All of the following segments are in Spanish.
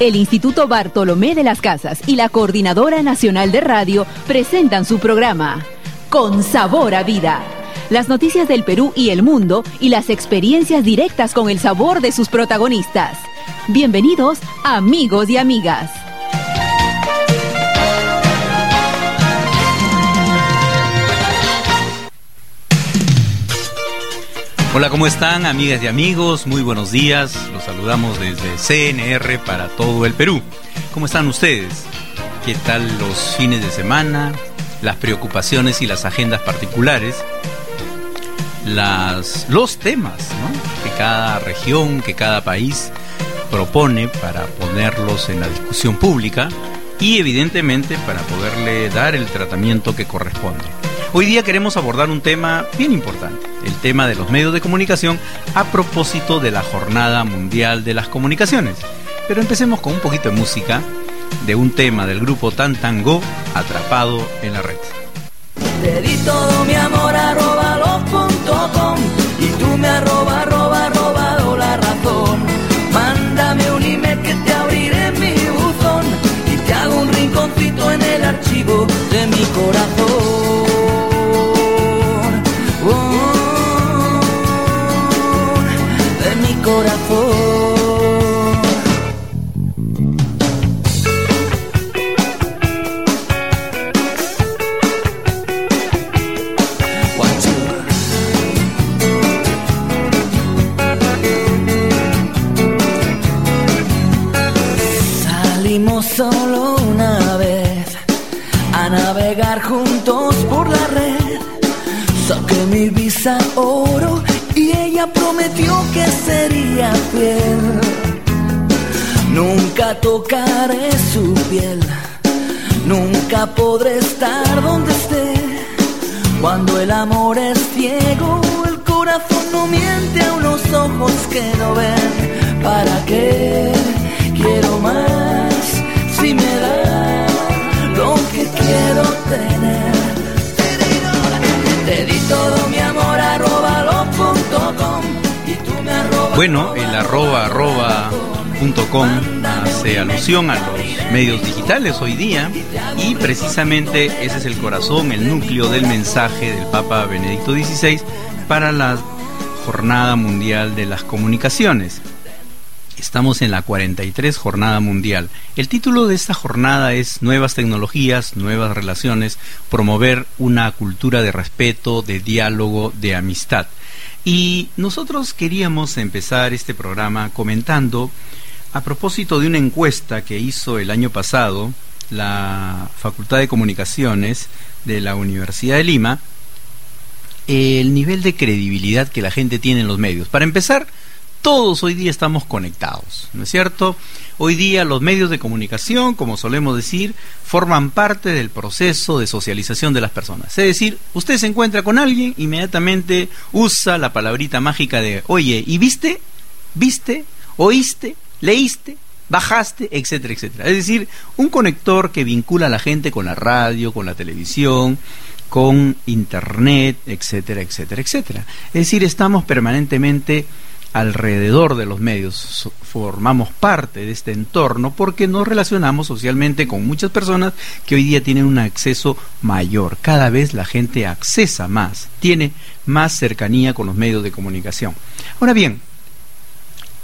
El Instituto Bartolomé de las Casas y la Coordinadora Nacional de Radio presentan su programa Con Sabor a Vida. Las noticias del Perú y el mundo y las experiencias directas con el sabor de sus protagonistas. Bienvenidos, amigos y amigas. Hola, ¿cómo están amigas y amigos? Muy buenos días. Los saludamos desde CNR para todo el Perú. ¿Cómo están ustedes? ¿Qué tal los fines de semana? Las preocupaciones y las agendas particulares. Las, los temas que cada región, que cada país propone para ponerlos en la discusión pública y evidentemente para poderle dar el tratamiento que corresponde. Hoy día queremos abordar un tema bien importante, el tema de los medios de comunicación a propósito de la Jornada Mundial de las Comunicaciones. Pero empecemos con un poquito de música de un tema del grupo Tantango, Atrapado en la Red. Solo una vez a navegar juntos por la red. Saqué mi visa oro y ella prometió que sería fiel. Nunca tocaré su piel, nunca podré estar donde esté. Cuando el amor es ciego, el corazón no miente a unos ojos que no ven. ¿Para qué quiero más si me da lo que quiero tener? Te di todo mi amor bueno, el arroba arroba punto com hace alusión a los medios digitales hoy día y precisamente ese es el corazón, el núcleo del mensaje del Papa Benedicto XVI para la Jornada Mundial de las Comunicaciones. Estamos en la 43 Jornada Mundial. El título de esta jornada es Nuevas tecnologías, nuevas relaciones, promover una cultura de respeto, de diálogo, de amistad. Y nosotros queríamos empezar este programa comentando a propósito de una encuesta que hizo el año pasado la Facultad de Comunicaciones de la Universidad de Lima, el nivel de credibilidad que la gente tiene en los medios. Para empezar, todos hoy día estamos conectados, ¿no es cierto? Hoy día los medios de comunicación, como solemos decir, forman parte del proceso de socialización de las personas. Es decir, usted se encuentra con alguien, inmediatamente usa la palabrita mágica de, oye, ¿y viste? ¿Viste? ¿Oíste? ¿Leíste? bajaste, etcétera, etcétera. Es decir, un conector que vincula a la gente con la radio, con la televisión, con internet, etcétera, etcétera, etcétera. Es decir, estamos permanentemente alrededor de los medios, formamos parte de este entorno porque nos relacionamos socialmente con muchas personas que hoy día tienen un acceso mayor. Cada vez la gente accesa más, tiene más cercanía con los medios de comunicación. Ahora bien,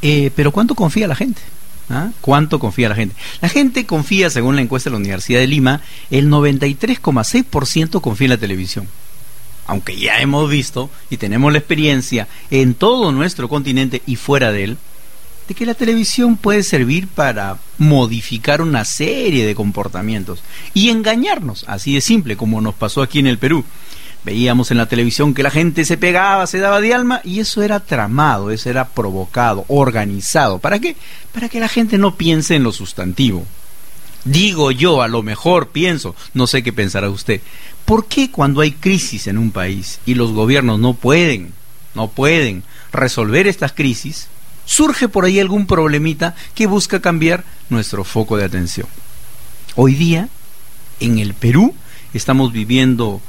eh, pero ¿cuánto confía la gente? ¿Ah? ¿Cuánto confía la gente? La gente confía, según la encuesta de la Universidad de Lima, el 93,6% confía en la televisión aunque ya hemos visto y tenemos la experiencia en todo nuestro continente y fuera de él, de que la televisión puede servir para modificar una serie de comportamientos y engañarnos, así de simple como nos pasó aquí en el Perú. Veíamos en la televisión que la gente se pegaba, se daba de alma y eso era tramado, eso era provocado, organizado. ¿Para qué? Para que la gente no piense en lo sustantivo. Digo yo, a lo mejor pienso, no sé qué pensará usted, ¿Por qué cuando hay crisis en un país y los gobiernos no pueden, no pueden resolver estas crisis, surge por ahí algún problemita que busca cambiar nuestro foco de atención? Hoy día, en el Perú, estamos viviendo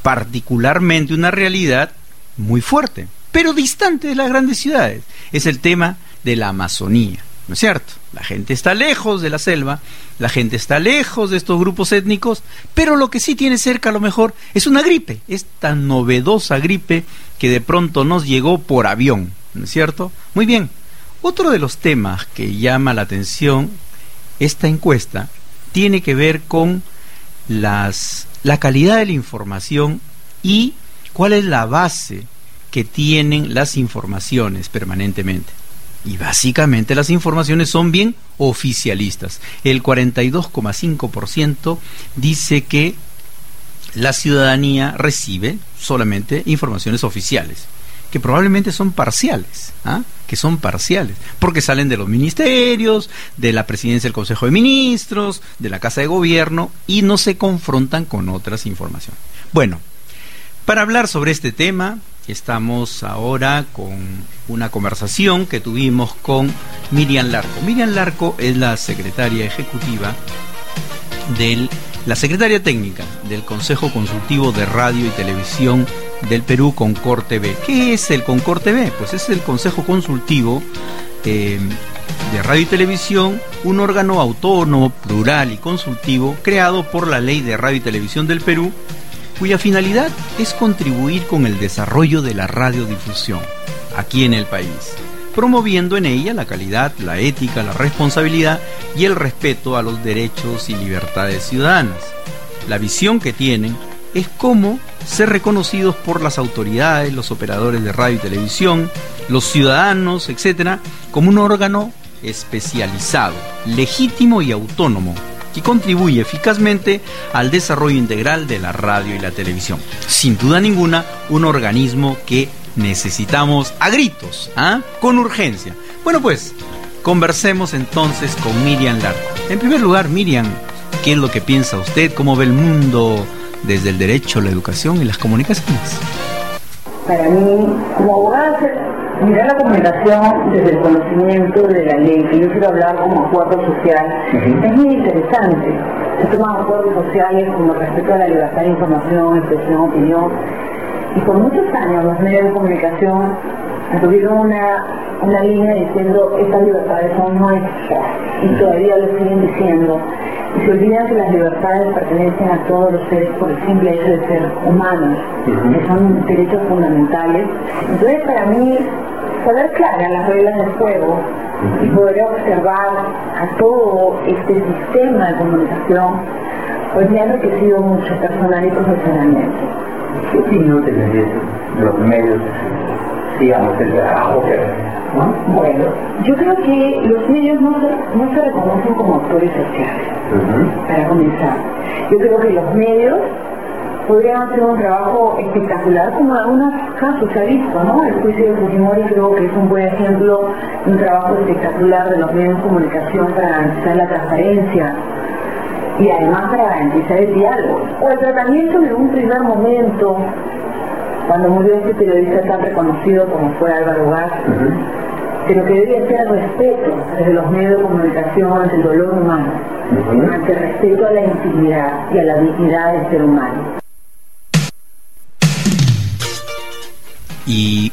particularmente una realidad muy fuerte, pero distante de las grandes ciudades. Es el tema de la Amazonía. ¿no es cierto? La gente está lejos de la selva, la gente está lejos de estos grupos étnicos, pero lo que sí tiene cerca a lo mejor es una gripe, esta novedosa gripe que de pronto nos llegó por avión, ¿no es cierto? Muy bien, otro de los temas que llama la atención esta encuesta tiene que ver con las, la calidad de la información y cuál es la base que tienen las informaciones permanentemente. Y básicamente las informaciones son bien oficialistas. El 42,5% dice que la ciudadanía recibe solamente informaciones oficiales, que probablemente son parciales, ¿ah? que son parciales, porque salen de los ministerios, de la presidencia del Consejo de Ministros, de la Casa de Gobierno y no se confrontan con otras informaciones. Bueno, para hablar sobre este tema, Estamos ahora con una conversación que tuvimos con Miriam Larco. Miriam Larco es la secretaria ejecutiva de la secretaria técnica del Consejo Consultivo de Radio y Televisión del Perú, Concor TV. ¿Qué es el Concor TV? Pues es el Consejo Consultivo eh, de Radio y Televisión, un órgano autónomo, plural y consultivo creado por la Ley de Radio y Televisión del Perú cuya finalidad es contribuir con el desarrollo de la radiodifusión aquí en el país, promoviendo en ella la calidad, la ética, la responsabilidad y el respeto a los derechos y libertades ciudadanas. La visión que tienen es cómo ser reconocidos por las autoridades, los operadores de radio y televisión, los ciudadanos, etc., como un órgano especializado, legítimo y autónomo que contribuye eficazmente al desarrollo integral de la radio y la televisión. Sin duda ninguna, un organismo que necesitamos a gritos, ¿ah? con urgencia. Bueno, pues, conversemos entonces con Miriam Larco. En primer lugar, Miriam, ¿qué es lo que piensa usted? ¿Cómo ve el mundo desde el derecho, la educación y las comunicaciones? Para mí, como abogada, Mirar la comunicación desde el conocimiento de la ley, que yo quiero hablar como acuerdo social, es muy interesante. Se toman acuerdos sociales como respeto a la libertad de información, expresión, opinión. Y por muchos años los medios de comunicación tuvieron una, una línea diciendo estas libertades son nuestras y todavía lo siguen diciendo. Y se olvidan que las libertades pertenecen a todos los seres por el simple hecho de ser humanos, que son derechos fundamentales. Entonces para mí poder claras las reglas del juego y poder observar a todo este sistema de comunicación, pues me ha enriquecido mucho personal y profesionalmente. ¿Qué opinión de los medios, digamos, el trabajo Bueno, yo creo que los medios no se, no se reconocen como actores sociales, para comenzar. Yo creo que los medios podrían hacer un trabajo espectacular, como en algunos casos se ha visto, ¿no? El juicio de Fujimori creo que es un buen ejemplo un trabajo espectacular de los medios de comunicación para garantizar la transparencia y además para garantizar el diálogo. O el tratamiento en un primer momento, cuando murió este periodista tan reconocido como fue Álvaro Gas, pero que debía ser el respeto desde los medios de comunicación ante el dolor humano, ante el respeto a la intimidad y a la dignidad del ser humano. Y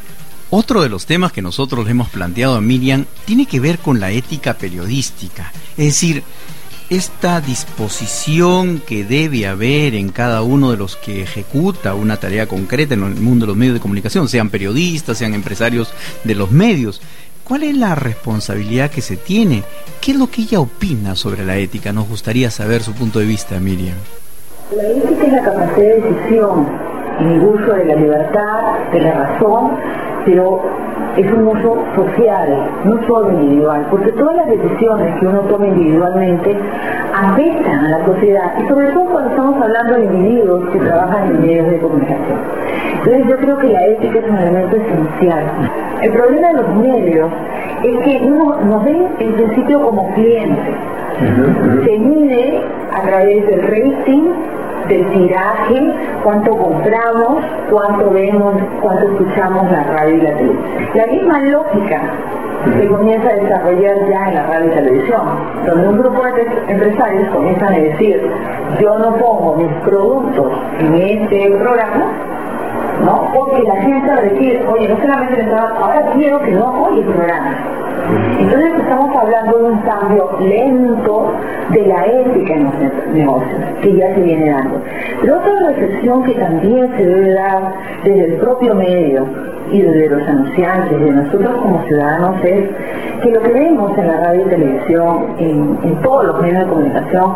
otro de los temas que nosotros le hemos planteado a Miriam tiene que ver con la ética periodística. Es decir, esta disposición que debe haber en cada uno de los que ejecuta una tarea concreta en el mundo de los medios de comunicación, sean periodistas, sean empresarios de los medios. ¿Cuál es la responsabilidad que se tiene? ¿Qué es lo que ella opina sobre la ética? Nos gustaría saber su punto de vista, Miriam. La ética es la capacidad de decisión el uso de la libertad, de la razón, pero es un uso social, no solo individual, porque todas las decisiones que uno toma individualmente afectan a la sociedad, y sobre todo cuando estamos hablando de individuos que trabajan en medios de comunicación. Entonces yo creo que la ética es un elemento esencial. El problema de los medios es que uno nos ven en principio como clientes. Se mide a través del rating del tiraje, cuánto compramos, cuánto vemos, cuánto escuchamos la radio y la televisión. La misma lógica se comienza a desarrollar ya en la radio y televisión, donde un grupo de empresarios comienzan a decir, yo no pongo mis productos en este programa, ¿no? Porque la gente va a decir, oye, no solamente el ahora quiero que no oye el programa. Entonces estamos hablando de un cambio lento de la ética en los negocios, que ya se viene dando. Pero otra reflexión que también se debe dar desde el propio medio y desde los anunciantes, de nosotros como ciudadanos, es que lo que vemos en la radio y televisión, en, en todos los medios de comunicación,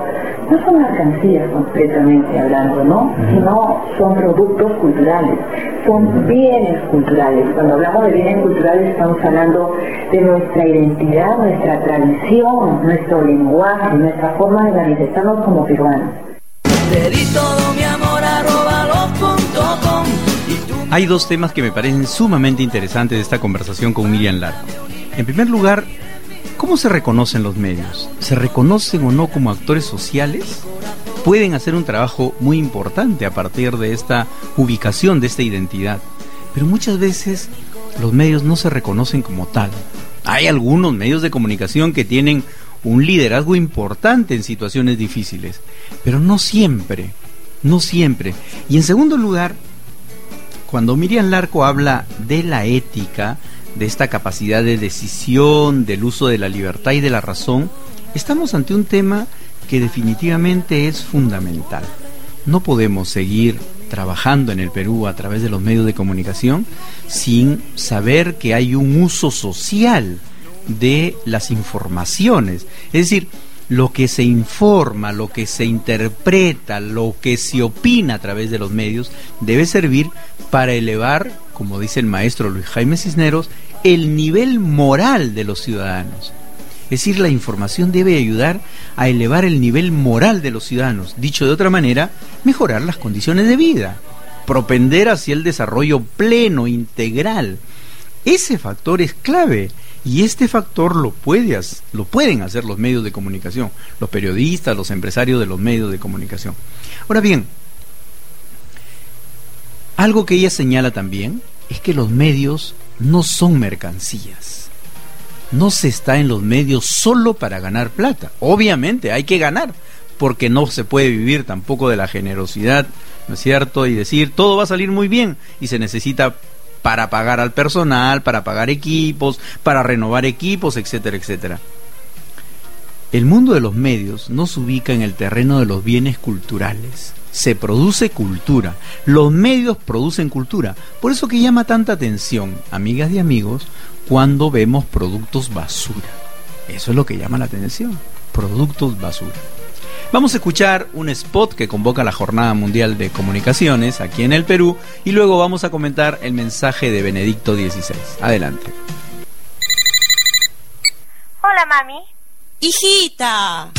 no son mercancías completamente hablando, ¿no? Sino son productos culturales, son bienes culturales. Cuando hablamos de bienes culturales estamos hablando de nuestra identidad, nuestra tradición, nuestro lenguaje, nuestra forma de manifestarnos como peruanos. Hay dos temas que me parecen sumamente interesantes de esta conversación con Miriam Largo. En primer lugar, ¿Cómo se reconocen los medios? ¿Se reconocen o no como actores sociales? Pueden hacer un trabajo muy importante a partir de esta ubicación, de esta identidad. Pero muchas veces los medios no se reconocen como tal. Hay algunos medios de comunicación que tienen un liderazgo importante en situaciones difíciles, pero no siempre, no siempre. Y en segundo lugar, cuando Miriam Larco habla de la ética, de esta capacidad de decisión, del uso de la libertad y de la razón, estamos ante un tema que definitivamente es fundamental. No podemos seguir trabajando en el Perú a través de los medios de comunicación sin saber que hay un uso social de las informaciones. Es decir, lo que se informa, lo que se interpreta, lo que se opina a través de los medios debe servir para elevar, como dice el maestro Luis Jaime Cisneros, el nivel moral de los ciudadanos. Es decir, la información debe ayudar a elevar el nivel moral de los ciudadanos. Dicho de otra manera, mejorar las condiciones de vida, propender hacia el desarrollo pleno, integral. Ese factor es clave y este factor lo, puede, lo pueden hacer los medios de comunicación, los periodistas, los empresarios de los medios de comunicación. Ahora bien, algo que ella señala también es que los medios no son mercancías. No se está en los medios solo para ganar plata. Obviamente hay que ganar, porque no se puede vivir tampoco de la generosidad, ¿no es cierto? Y decir, todo va a salir muy bien y se necesita para pagar al personal, para pagar equipos, para renovar equipos, etcétera, etcétera. El mundo de los medios no se ubica en el terreno de los bienes culturales, se produce cultura. Los medios producen cultura. Por eso que llama tanta atención, amigas y amigos, cuando vemos productos basura. Eso es lo que llama la atención. Productos basura. Vamos a escuchar un spot que convoca la Jornada Mundial de Comunicaciones aquí en el Perú y luego vamos a comentar el mensaje de Benedicto XVI. Adelante. Hola, mami. Hijita.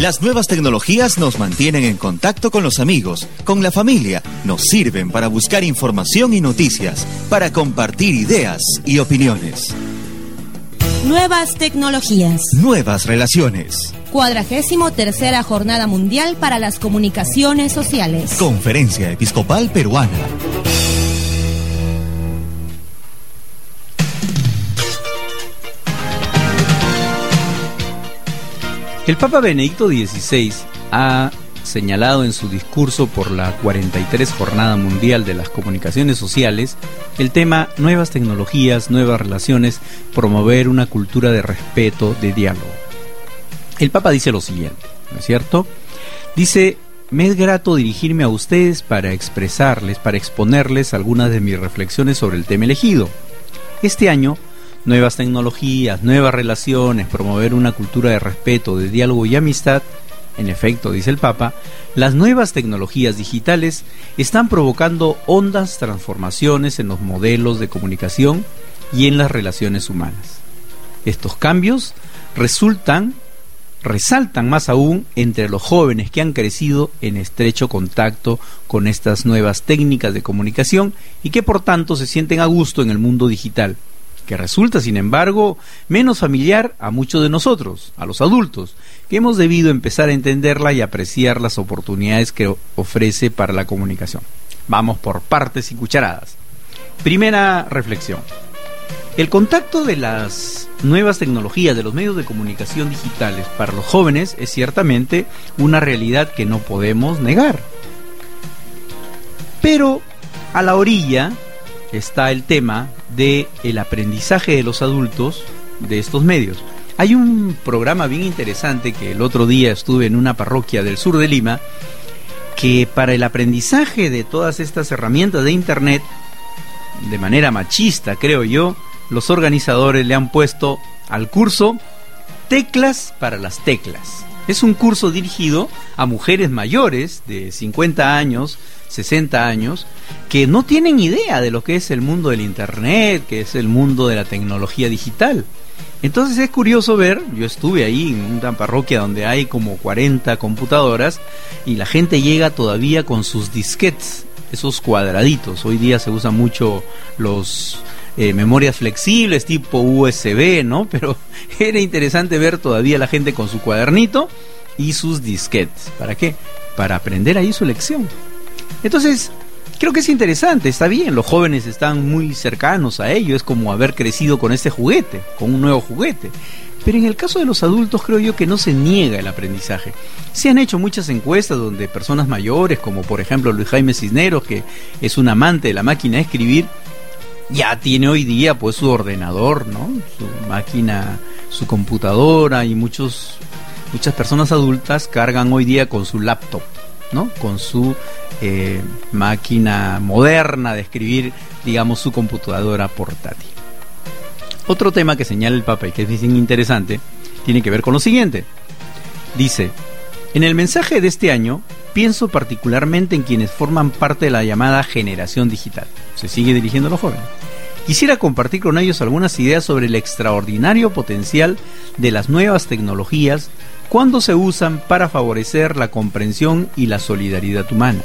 Las nuevas tecnologías nos mantienen en contacto con los amigos, con la familia, nos sirven para buscar información y noticias, para compartir ideas y opiniones. Nuevas tecnologías. Nuevas relaciones. Cuadragésimo tercera Jornada Mundial para las Comunicaciones Sociales. Conferencia Episcopal Peruana. El Papa Benedicto XVI ha señalado en su discurso por la 43 Jornada Mundial de las Comunicaciones Sociales el tema Nuevas tecnologías, nuevas relaciones, promover una cultura de respeto, de diálogo. El Papa dice lo siguiente, ¿no es cierto? Dice, me es grato dirigirme a ustedes para expresarles, para exponerles algunas de mis reflexiones sobre el tema elegido. Este año nuevas tecnologías, nuevas relaciones, promover una cultura de respeto, de diálogo y amistad, en efecto, dice el Papa, las nuevas tecnologías digitales están provocando hondas transformaciones en los modelos de comunicación y en las relaciones humanas. Estos cambios resultan resaltan más aún entre los jóvenes que han crecido en estrecho contacto con estas nuevas técnicas de comunicación y que por tanto se sienten a gusto en el mundo digital que resulta, sin embargo, menos familiar a muchos de nosotros, a los adultos, que hemos debido empezar a entenderla y apreciar las oportunidades que ofrece para la comunicación. Vamos por partes y cucharadas. Primera reflexión. El contacto de las nuevas tecnologías, de los medios de comunicación digitales para los jóvenes es ciertamente una realidad que no podemos negar. Pero a la orilla está el tema de el aprendizaje de los adultos de estos medios. Hay un programa bien interesante que el otro día estuve en una parroquia del sur de Lima que para el aprendizaje de todas estas herramientas de internet de manera machista, creo yo, los organizadores le han puesto al curso Teclas para las teclas. Es un curso dirigido a mujeres mayores de 50 años, 60 años, que no tienen idea de lo que es el mundo del Internet, que es el mundo de la tecnología digital. Entonces es curioso ver, yo estuve ahí en una parroquia donde hay como 40 computadoras y la gente llega todavía con sus disquetes, esos cuadraditos. Hoy día se usan mucho los eh, memorias flexibles tipo USB, ¿no? Pero era interesante ver todavía la gente con su cuadernito y sus disquetes. ¿Para qué? Para aprender ahí su lección. Entonces, creo que es interesante, está bien, los jóvenes están muy cercanos a ello, es como haber crecido con este juguete, con un nuevo juguete. Pero en el caso de los adultos creo yo que no se niega el aprendizaje. Se han hecho muchas encuestas donde personas mayores, como por ejemplo Luis Jaime Cisneros, que es un amante de la máquina de escribir, ya tiene hoy día pues su ordenador, ¿no? Su máquina, su computadora y muchos muchas personas adultas cargan hoy día con su laptop, ¿no? Con su eh, máquina moderna de escribir, digamos, su computadora portátil. Otro tema que señala el Papa y que es interesante tiene que ver con lo siguiente. Dice, en el mensaje de este año pienso particularmente en quienes forman parte de la llamada generación digital. Se sigue dirigiendo a los jóvenes. Quisiera compartir con ellos algunas ideas sobre el extraordinario potencial de las nuevas tecnologías cuando se usan para favorecer la comprensión y la solidaridad humana.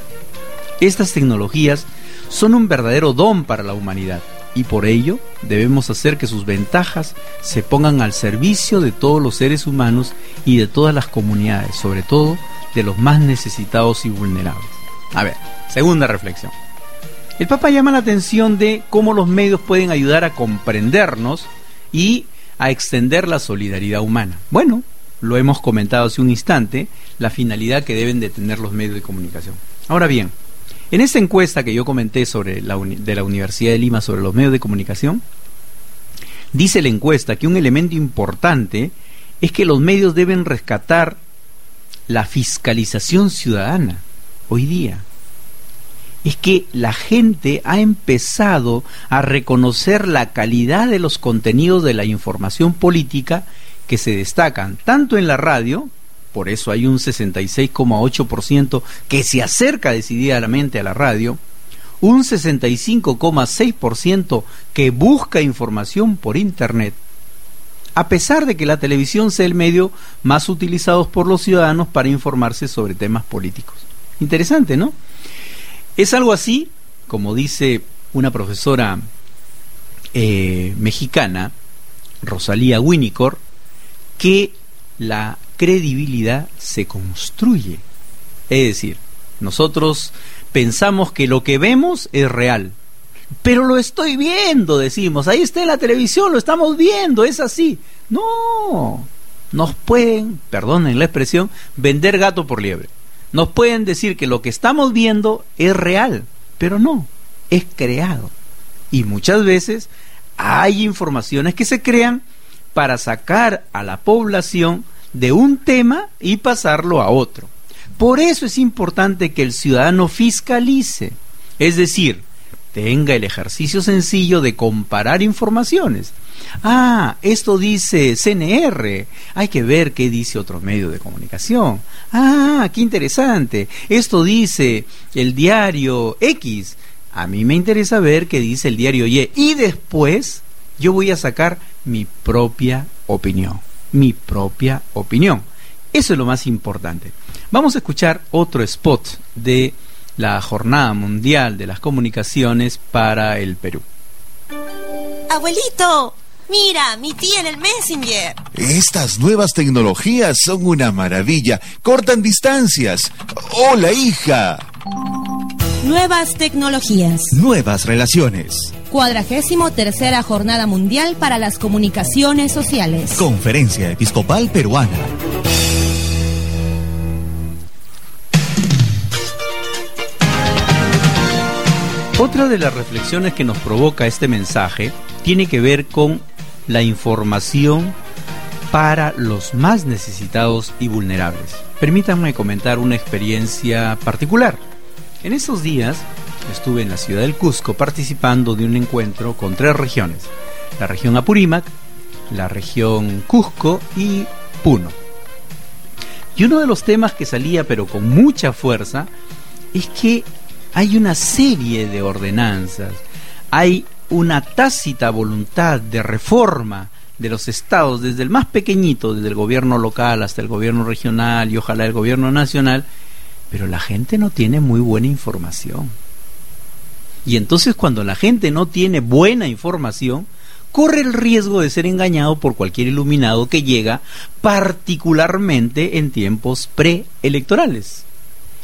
Estas tecnologías son un verdadero don para la humanidad y por ello debemos hacer que sus ventajas se pongan al servicio de todos los seres humanos y de todas las comunidades, sobre todo de los más necesitados y vulnerables. A ver, segunda reflexión. El Papa llama la atención de cómo los medios pueden ayudar a comprendernos y a extender la solidaridad humana. Bueno, lo hemos comentado hace un instante, la finalidad que deben de tener los medios de comunicación. Ahora bien, en esta encuesta que yo comenté sobre la de la Universidad de Lima sobre los medios de comunicación, dice la encuesta que un elemento importante es que los medios deben rescatar la fiscalización ciudadana hoy día. Es que la gente ha empezado a reconocer la calidad de los contenidos de la información política que se destacan tanto en la radio por eso hay un 66,8% que se acerca decididamente a la radio, un 65,6% que busca información por Internet, a pesar de que la televisión sea el medio más utilizado por los ciudadanos para informarse sobre temas políticos. Interesante, ¿no? Es algo así, como dice una profesora eh, mexicana, Rosalía Winnicor, que la credibilidad se construye. Es decir, nosotros pensamos que lo que vemos es real. Pero lo estoy viendo, decimos. Ahí está en la televisión, lo estamos viendo, es así. No, nos pueden, perdonen la expresión, vender gato por liebre. Nos pueden decir que lo que estamos viendo es real, pero no, es creado. Y muchas veces hay informaciones que se crean para sacar a la población de un tema y pasarlo a otro. Por eso es importante que el ciudadano fiscalice, es decir, tenga el ejercicio sencillo de comparar informaciones. Ah, esto dice CNR, hay que ver qué dice otro medio de comunicación. Ah, qué interesante, esto dice el diario X, a mí me interesa ver qué dice el diario Y y después yo voy a sacar mi propia opinión mi propia opinión. Eso es lo más importante. Vamos a escuchar otro spot de la Jornada Mundial de las Comunicaciones para el Perú. Abuelito, mira, mi tía en el Messenger. Estas nuevas tecnologías son una maravilla. Cortan distancias. Hola, hija. Nuevas tecnologías. Nuevas relaciones. Cuadragésimo tercera Jornada Mundial para las Comunicaciones Sociales. Conferencia Episcopal Peruana. Otra de las reflexiones que nos provoca este mensaje tiene que ver con la información para los más necesitados y vulnerables. Permítanme comentar una experiencia particular. En esos días estuve en la ciudad del Cusco participando de un encuentro con tres regiones. La región Apurímac, la región Cusco y Puno. Y uno de los temas que salía pero con mucha fuerza es que hay una serie de ordenanzas, hay una tácita voluntad de reforma de los estados, desde el más pequeñito, desde el gobierno local hasta el gobierno regional y ojalá el gobierno nacional, pero la gente no tiene muy buena información. Y entonces cuando la gente no tiene buena información, corre el riesgo de ser engañado por cualquier iluminado que llega, particularmente en tiempos preelectorales.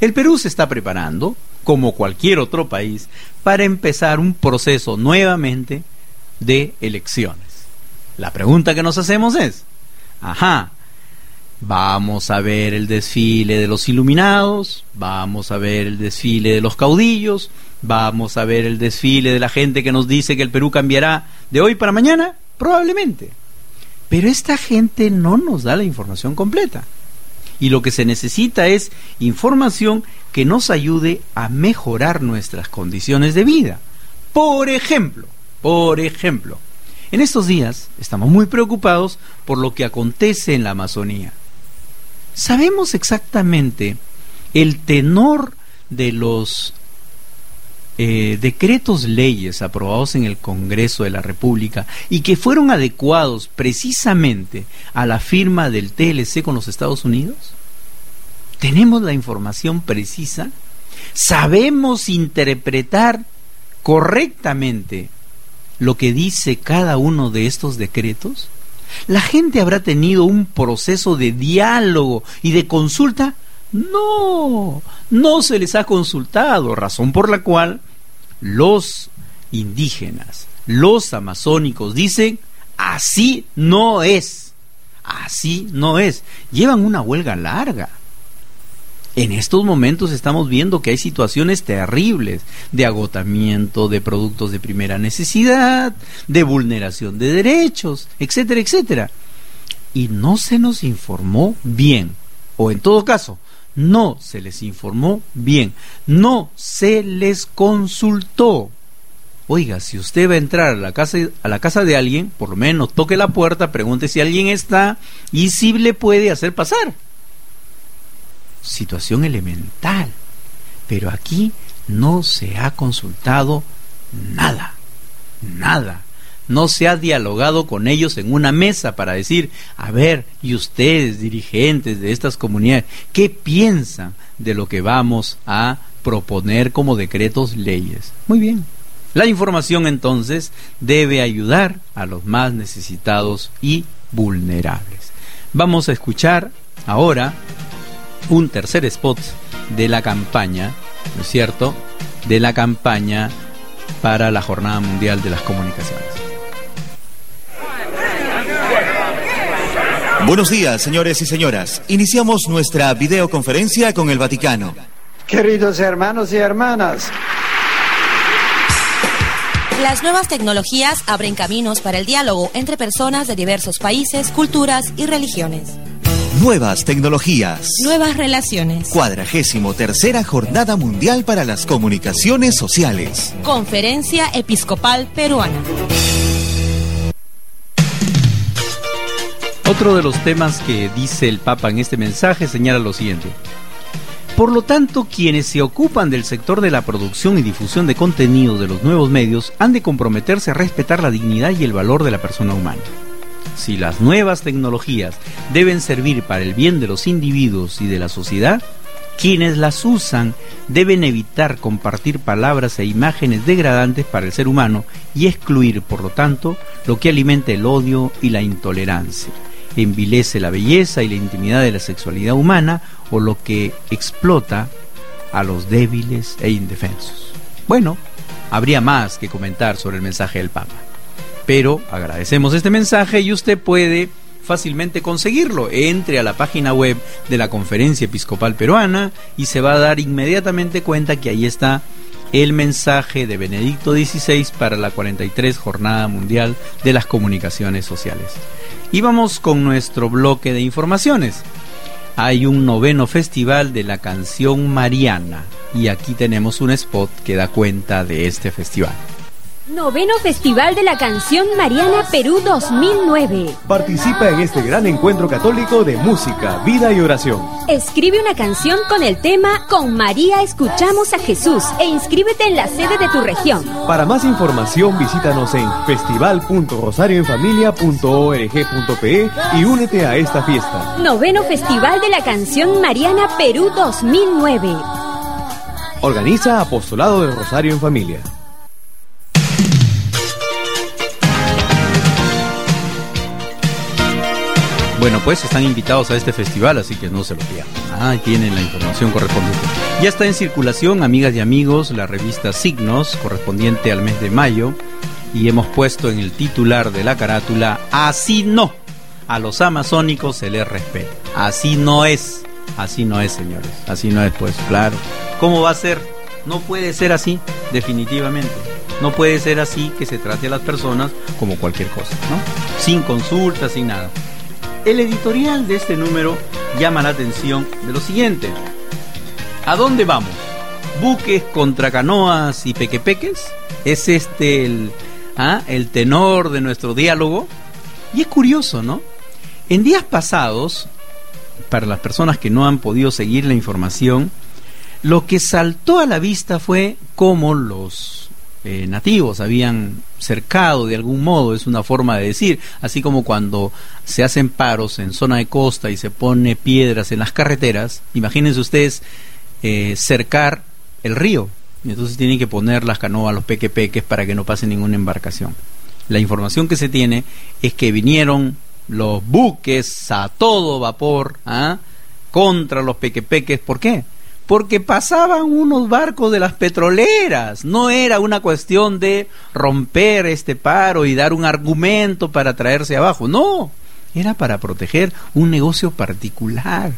El Perú se está preparando, como cualquier otro país, para empezar un proceso nuevamente de elecciones. La pregunta que nos hacemos es, ajá, vamos a ver el desfile de los iluminados, vamos a ver el desfile de los caudillos, vamos a ver el desfile de la gente que nos dice que el Perú cambiará de hoy para mañana, probablemente. Pero esta gente no nos da la información completa. Y lo que se necesita es información que nos ayude a mejorar nuestras condiciones de vida. Por ejemplo, por ejemplo, en estos días estamos muy preocupados por lo que acontece en la Amazonía. Sabemos exactamente el tenor de los eh, decretos leyes aprobados en el Congreso de la República y que fueron adecuados precisamente a la firma del TLC con los Estados Unidos? ¿Tenemos la información precisa? ¿Sabemos interpretar correctamente lo que dice cada uno de estos decretos? ¿La gente habrá tenido un proceso de diálogo y de consulta? No, no se les ha consultado, razón por la cual los indígenas, los amazónicos dicen, así no es, así no es. Llevan una huelga larga en estos momentos estamos viendo que hay situaciones terribles de agotamiento de productos de primera necesidad, de vulneración de derechos, etcétera, etcétera. Y no se nos informó bien, o en todo caso, no se les informó bien, no se les consultó. Oiga, si usted va a entrar a la casa a la casa de alguien, por lo menos toque la puerta, pregunte si alguien está y si le puede hacer pasar situación elemental. Pero aquí no se ha consultado nada, nada. No se ha dialogado con ellos en una mesa para decir, a ver, y ustedes, dirigentes de estas comunidades, ¿qué piensan de lo que vamos a proponer como decretos leyes? Muy bien. La información entonces debe ayudar a los más necesitados y vulnerables. Vamos a escuchar ahora un tercer spot de la campaña, ¿no es cierto? De la campaña para la Jornada Mundial de las Comunicaciones. Buenos días, señores y señoras. Iniciamos nuestra videoconferencia con el Vaticano. Queridos hermanos y hermanas, las nuevas tecnologías abren caminos para el diálogo entre personas de diversos países, culturas y religiones. Nuevas tecnologías. Nuevas relaciones. Cuadragésimo tercera Jornada Mundial para las Comunicaciones Sociales. Conferencia Episcopal Peruana. Otro de los temas que dice el Papa en este mensaje señala lo siguiente. Por lo tanto, quienes se ocupan del sector de la producción y difusión de contenido de los nuevos medios han de comprometerse a respetar la dignidad y el valor de la persona humana si las nuevas tecnologías deben servir para el bien de los individuos y de la sociedad, quienes las usan deben evitar compartir palabras e imágenes degradantes para el ser humano y excluir, por lo tanto, lo que alimenta el odio y la intolerancia, envilece la belleza y la intimidad de la sexualidad humana o lo que explota a los débiles e indefensos. Bueno, habría más que comentar sobre el mensaje del Papa pero agradecemos este mensaje y usted puede fácilmente conseguirlo. Entre a la página web de la Conferencia Episcopal Peruana y se va a dar inmediatamente cuenta que ahí está el mensaje de Benedicto XVI para la 43 Jornada Mundial de las Comunicaciones Sociales. Y vamos con nuestro bloque de informaciones. Hay un noveno festival de la canción mariana y aquí tenemos un spot que da cuenta de este festival. Noveno Festival de la Canción Mariana Perú 2009. Participa en este gran encuentro católico de música, vida y oración. Escribe una canción con el tema Con María escuchamos a Jesús e inscríbete en la sede de tu región. Para más información visítanos en festival.rosarioenfamilia.org.pe y únete a esta fiesta. Noveno Festival de la Canción Mariana Perú 2009. Organiza Apostolado de Rosario en Familia. Bueno, pues están invitados a este festival, así que no se lo pierdan. Ah, tienen la información correspondiente. Ya está en circulación, amigas y amigos, la revista Signos, correspondiente al mes de mayo, y hemos puesto en el titular de la carátula, Así no, a los amazónicos se les respeta. Así no es, así no es, señores, así no es, pues claro. ¿Cómo va a ser? No puede ser así, definitivamente. No puede ser así que se trate a las personas como cualquier cosa, ¿no? Sin consulta, sin nada. El editorial de este número llama la atención de lo siguiente. ¿A dónde vamos? ¿Buques contra canoas y pequepeques? ¿Es este el, ah, el tenor de nuestro diálogo? Y es curioso, ¿no? En días pasados, para las personas que no han podido seguir la información, lo que saltó a la vista fue cómo los eh, nativos habían cercado de algún modo, es una forma de decir, así como cuando se hacen paros en zona de costa y se pone piedras en las carreteras, imagínense ustedes eh, cercar el río, entonces tienen que poner las canoas, los pequepeques para que no pase ninguna embarcación. La información que se tiene es que vinieron los buques a todo vapor ¿ah? contra los pequepeques, ¿por qué? Porque pasaban unos barcos de las petroleras. No era una cuestión de romper este paro y dar un argumento para traerse abajo. No, era para proteger un negocio particular.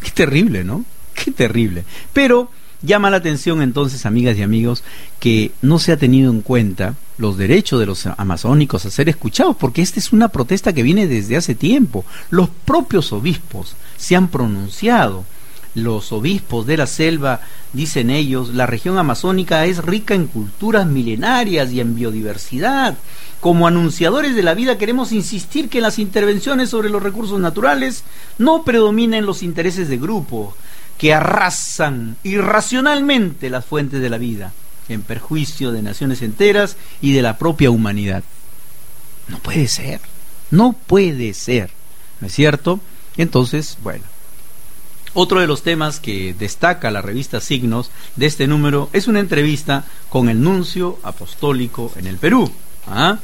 Qué terrible, ¿no? Qué terrible. Pero llama la atención entonces, amigas y amigos, que no se ha tenido en cuenta los derechos de los amazónicos a ser escuchados, porque esta es una protesta que viene desde hace tiempo. Los propios obispos se han pronunciado los obispos de la selva, dicen ellos, la región amazónica es rica en culturas milenarias y en biodiversidad. Como anunciadores de la vida queremos insistir que en las intervenciones sobre los recursos naturales no predominen los intereses de grupo que arrasan irracionalmente las fuentes de la vida, en perjuicio de naciones enteras y de la propia humanidad. No puede ser, no puede ser, ¿no es cierto? Entonces, bueno, otro de los temas que destaca la revista Signos de este número es una entrevista con el nuncio apostólico en el Perú. ¿ah?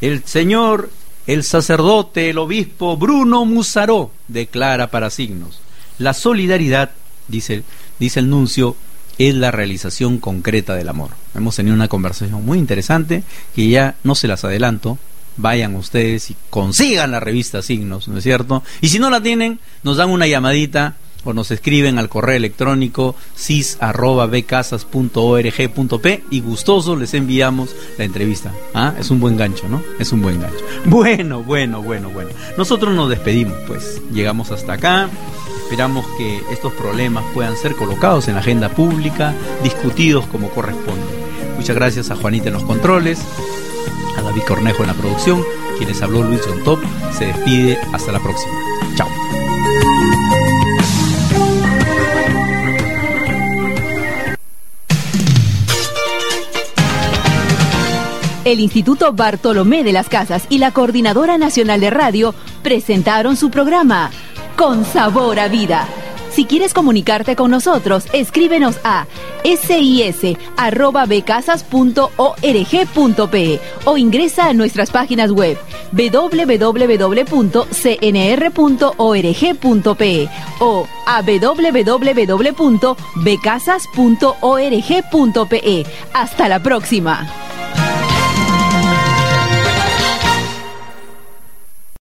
El señor, el sacerdote, el obispo Bruno Musaró declara para Signos. La solidaridad, dice, dice el nuncio, es la realización concreta del amor. Hemos tenido una conversación muy interesante que ya no se las adelanto, vayan ustedes y consigan la revista Signos, ¿no es cierto? Y si no la tienen, nos dan una llamadita o nos escriben al correo electrónico cis.bcasas.org.p y gustoso les enviamos la entrevista. ¿Ah? Es un buen gancho, ¿no? Es un buen gancho. Bueno, bueno, bueno, bueno. Nosotros nos despedimos, pues. Llegamos hasta acá. Esperamos que estos problemas puedan ser colocados en la agenda pública, discutidos como corresponde. Muchas gracias a Juanita en los controles, a David Cornejo en la producción, quienes habló Luis John Top. Se despide. Hasta la próxima. Chao. El Instituto Bartolomé de las Casas y la Coordinadora Nacional de Radio presentaron su programa Con Sabor a Vida. Si quieres comunicarte con nosotros, escríbenos a sis.becasas.org.pe o ingresa a nuestras páginas web www.cnr.org.pe o a www.becasas.org.pe. Hasta la próxima.